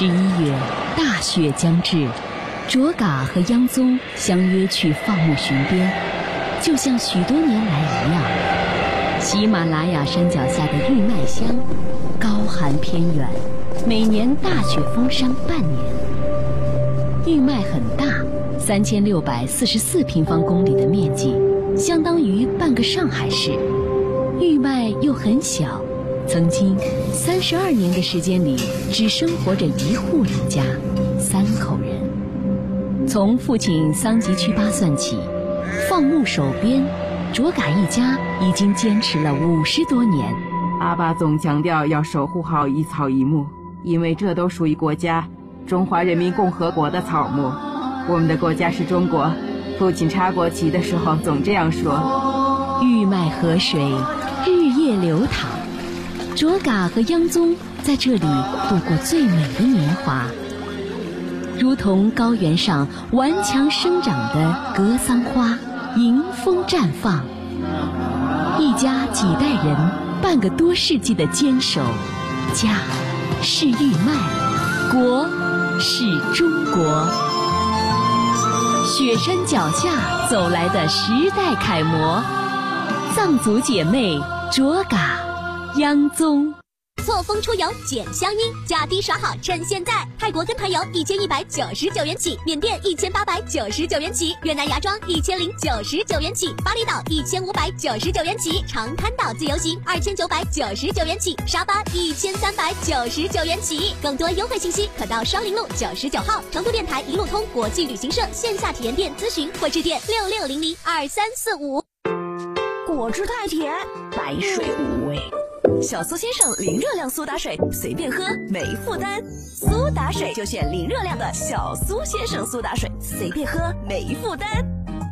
十一月，大雪将至，卓嘎和央宗相约去放牧巡边，就像许多年来一样。喜马拉雅山脚下的玉麦乡，高寒偏远，每年大雪封山半年。玉麦很大，三千六百四十四平方公里的面积，相当于半个上海市。玉麦又很小，曾经三十二年的时间里，只生活着一户人家，三口人。从父亲桑吉曲巴算起，放牧守边，卓嘎一家已经坚持了五十多年。阿爸总强调要守护好一草一木，因为这都属于国家——中华人民共和国的草木。我们的国家是中国。父亲插国旗的时候总这样说。玉麦河水，日夜流淌。卓嘎和央宗在这里度过最美的年华，如同高原上顽强生长的格桑花，迎风绽放。一家几代人，半个多世纪的坚守，家是玉麦，国是中国。雪山脚下走来的时代楷模，藏族姐妹卓嘎、央宗。错峰出游捡香烟，价低耍好，趁现在！泰国跟团游一千一百九十九元起，缅甸一千八百九十九元起，越南芽庄一千零九十九元起，巴厘岛一千五百九十九元起，长滩岛自由行二千九百九十九元起，沙巴一千三百九十九元起。更多优惠信息可到双林路九十九号成都电台一路通国际旅行社线下体验店咨询，或致电六六零零二三四五。果汁太甜，白水无味。小苏先生零热量苏打水，随便喝没负担。苏打水就选零热量的小苏先生苏打水，随便喝没负担。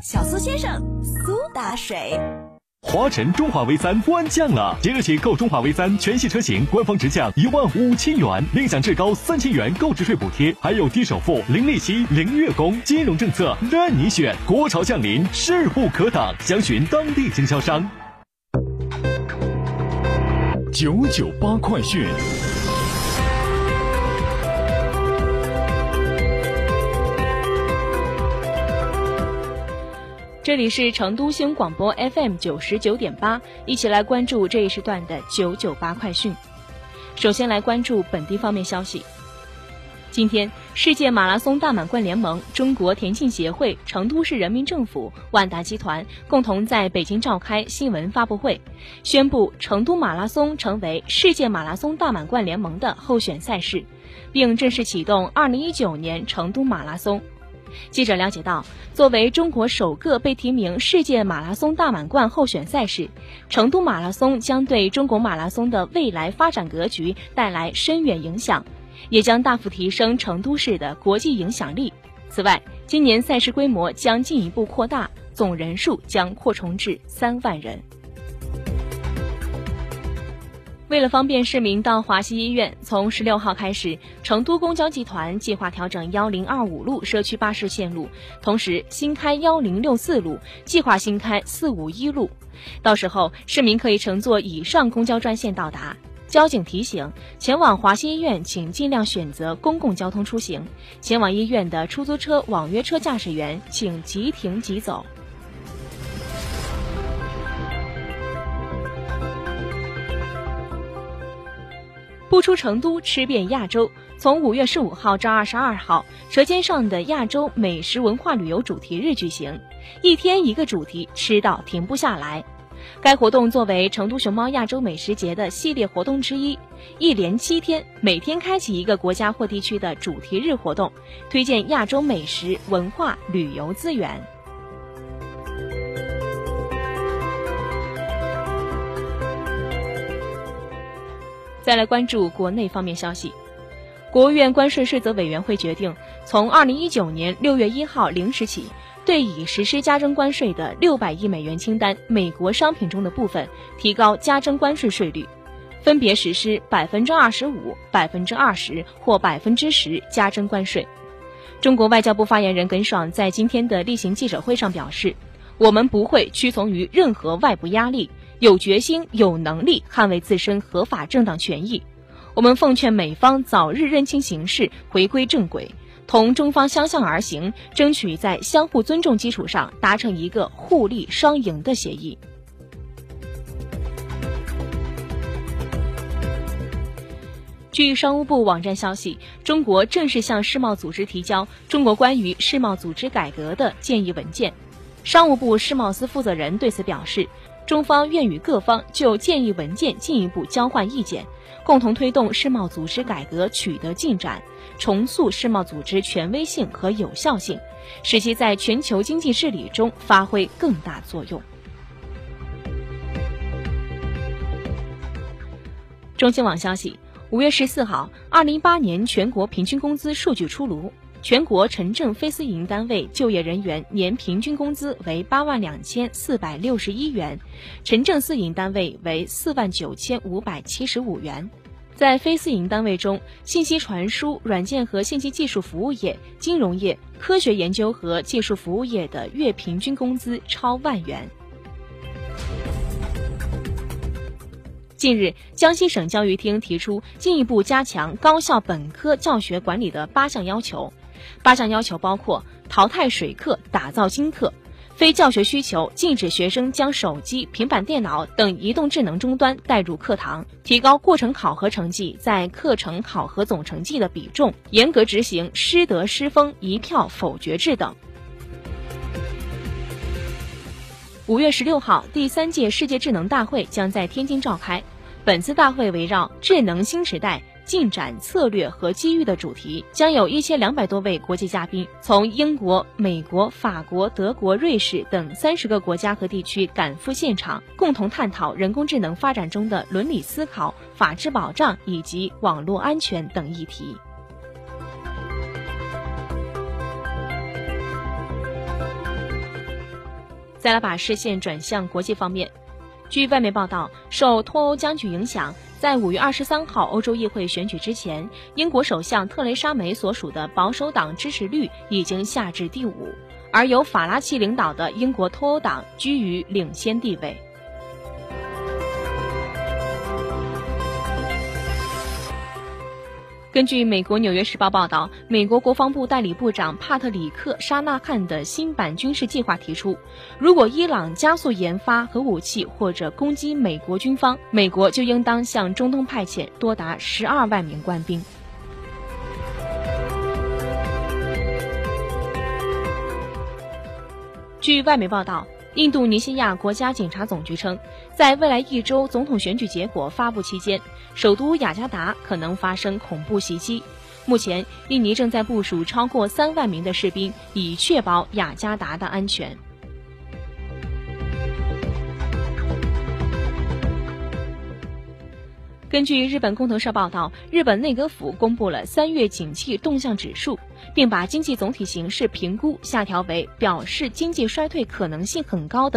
小苏先生苏打水。华晨中华 V 三官降了，即日起购中华 V 三全系车型，官方直降一万五千元，另享至高三千元购置税补贴，还有低首付、零利息、零月供，金融政策任你选。国潮降临，势不可挡，详询当地经销商。九九八快讯。这里是成都新闻广播 FM 九十九点八，一起来关注这一时段的九九八快讯。首先来关注本地方面消息。今天，世界马拉松大满贯联盟、中国田径协会、成都市人民政府、万达集团共同在北京召开新闻发布会，宣布成都马拉松成为世界马拉松大满贯联盟的候选赛事，并正式启动2019年成都马拉松。记者了解到，作为中国首个被提名世界马拉松大满贯候选赛事，成都马拉松将对中国马拉松的未来发展格局带来深远影响，也将大幅提升成都市的国际影响力。此外，今年赛事规模将进一步扩大，总人数将扩充至三万人。为了方便市民到华西医院，从十六号开始，成都公交集团计划调整幺零二五路社区巴士线路，同时新开幺零六四路，计划新开四五一路。到时候，市民可以乘坐以上公交专线到达。交警提醒：前往华西医院，请尽量选择公共交通出行；前往医院的出租车、网约车驾驶员，请即停即走。不出成都，吃遍亚洲。从五月十五号至二十二号，舌尖上的亚洲美食文化旅游主题日举行，一天一个主题，吃到停不下来。该活动作为成都熊猫亚洲美食节的系列活动之一，一连七天，每天开启一个国家或地区的主题日活动，推荐亚洲美食文化旅游资源。再来关注国内方面消息，国务院关税税则委员会决定，从二零一九年六月一号零时起，对已实施加征关税的六百亿美元清单美国商品中的部分提高加征关税税率，分别实施百分之二十五、百分之二十或百分之十加征关税。中国外交部发言人耿爽在今天的例行记者会上表示，我们不会屈从于任何外部压力。有决心、有能力捍卫自身合法正当权益。我们奉劝美方早日认清形势，回归正轨，同中方相向而行，争取在相互尊重基础上达成一个互利双赢的协议。据商务部网站消息，中国正式向世贸组织提交中国关于世贸组织改革的建议文件。商务部世贸司负责人对此表示。中方愿与各方就建议文件进一步交换意见，共同推动世贸组织改革取得进展，重塑世贸组织权威性和有效性，使其在全球经济治理中发挥更大作用。中新网消息，五月十四号，二零一八年全国平均工资数据出炉。全国城镇非私营单位就业人员年平均工资为八万两千四百六十一元，城镇私营单位为四万九千五百七十五元。在非私营单位中，信息传输、软件和信息技术服务业、金融业、科学研究和技术服务业的月平均工资超万元。近日，江西省教育厅提出进一步加强高校本科教学管理的八项要求。八项要求包括淘汰水课，打造新课；非教学需求，禁止学生将手机、平板电脑等移动智能终端带入课堂；提高过程考核成绩在课程考核总成绩的比重；严格执行师德师风一票否决制等。五月十六号，第三届世界智能大会将在天津召开。本次大会围绕“智能新时代”。进展策略和机遇的主题，将有一千两百多位国际嘉宾从英国、美国、法国、德国、瑞士等三十个国家和地区赶赴现场，共同探讨人工智能发展中的伦理思考、法治保障以及网络安全等议题。再来把视线转向国际方面，据外媒报道，受脱欧僵局影响。在五月二十三号欧洲议会选举之前，英国首相特蕾莎梅所属的保守党支持率已经下至第五，而由法拉奇领导的英国脱欧党居于领先地位。根据美国《纽约时报》报道，美国国防部代理部长帕特里克·沙纳汉的新版军事计划提出，如果伊朗加速研发核武器或者攻击美国军方，美国就应当向中东派遣多达十二万名官兵。据外媒报道。印度尼西亚国家警察总局称，在未来一周总统选举结果发布期间，首都雅加达可能发生恐怖袭击。目前，印尼正在部署超过三万名的士兵，以确保雅加达的安全。根据日本共同社报道，日本内阁府公布了三月景气动向指数，并把经济总体形势评估下调为表示经济衰退可能性很高的。